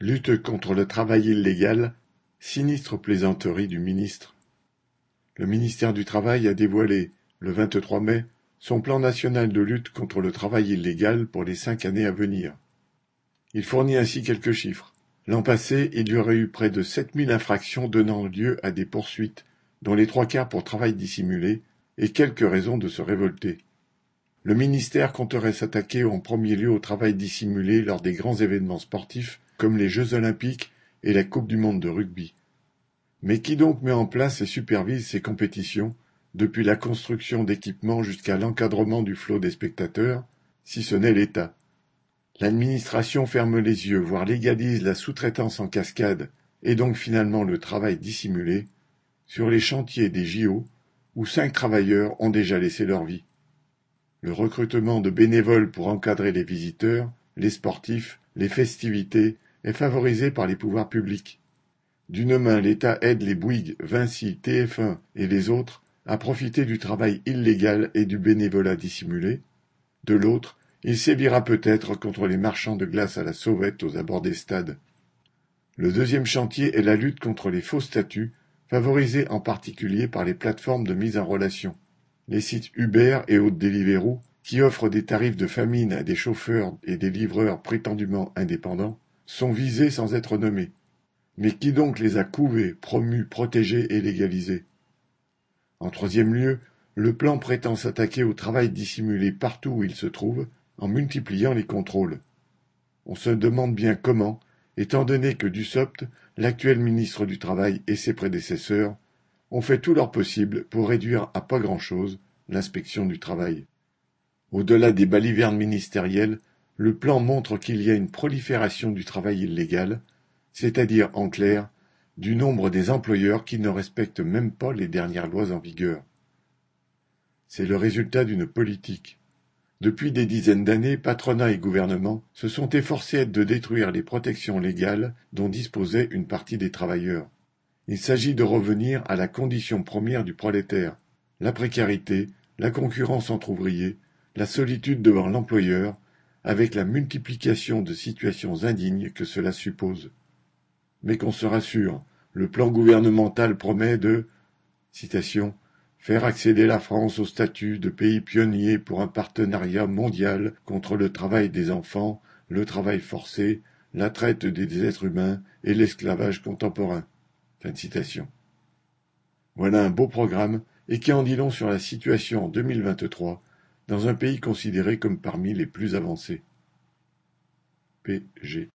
Lutte contre le travail illégal, sinistre plaisanterie du ministre. Le ministère du Travail a dévoilé, le 23 mai, son plan national de lutte contre le travail illégal pour les cinq années à venir. Il fournit ainsi quelques chiffres. L'an passé, il y aurait eu près de 7000 infractions donnant lieu à des poursuites, dont les trois quarts pour travail dissimulé, et quelques raisons de se révolter. Le ministère compterait s'attaquer en premier lieu au travail dissimulé lors des grands événements sportifs comme les Jeux olympiques et la Coupe du monde de rugby. Mais qui donc met en place et supervise ces compétitions, depuis la construction d'équipements jusqu'à l'encadrement du flot des spectateurs, si ce n'est l'État? L'administration ferme les yeux, voire légalise la sous-traitance en cascade, et donc finalement le travail dissimulé, sur les chantiers des JO, où cinq travailleurs ont déjà laissé leur vie. Le recrutement de bénévoles pour encadrer les visiteurs, les sportifs, les festivités est favorisé par les pouvoirs publics. D'une main, l'État aide les Bouygues, Vinci, TF1 et les autres à profiter du travail illégal et du bénévolat dissimulé. De l'autre, il sévira peut-être contre les marchands de glace à la sauvette aux abords des stades. Le deuxième chantier est la lutte contre les faux statuts, favorisés en particulier par les plateformes de mise en relation. Les sites Uber et autres Deliveroo, qui offrent des tarifs de famine à des chauffeurs et des livreurs prétendument indépendants, sont visés sans être nommés. Mais qui donc les a couvés, promus, protégés et légalisés? En troisième lieu, le plan prétend s'attaquer au travail dissimulé partout où il se trouve, en multipliant les contrôles. On se demande bien comment, étant donné que Dussopt, l'actuel ministre du Travail et ses prédécesseurs, ont fait tout leur possible pour réduire à pas grand-chose l'inspection du travail. Au-delà des balivernes ministérielles, le plan montre qu'il y a une prolifération du travail illégal, c'est-à-dire, en clair, du nombre des employeurs qui ne respectent même pas les dernières lois en vigueur. C'est le résultat d'une politique. Depuis des dizaines d'années, patronat et gouvernement se sont efforcés de détruire les protections légales dont disposait une partie des travailleurs. Il s'agit de revenir à la condition première du prolétaire, la précarité, la concurrence entre ouvriers, la solitude devant l'employeur, avec la multiplication de situations indignes que cela suppose. Mais qu'on se rassure, le plan gouvernemental promet de faire accéder la France au statut de pays pionnier pour un partenariat mondial contre le travail des enfants, le travail forcé, la traite des êtres humains et l'esclavage contemporain. Voilà un beau programme et qui en dit long sur la situation en 2023 dans un pays considéré comme parmi les plus avancés. P.G.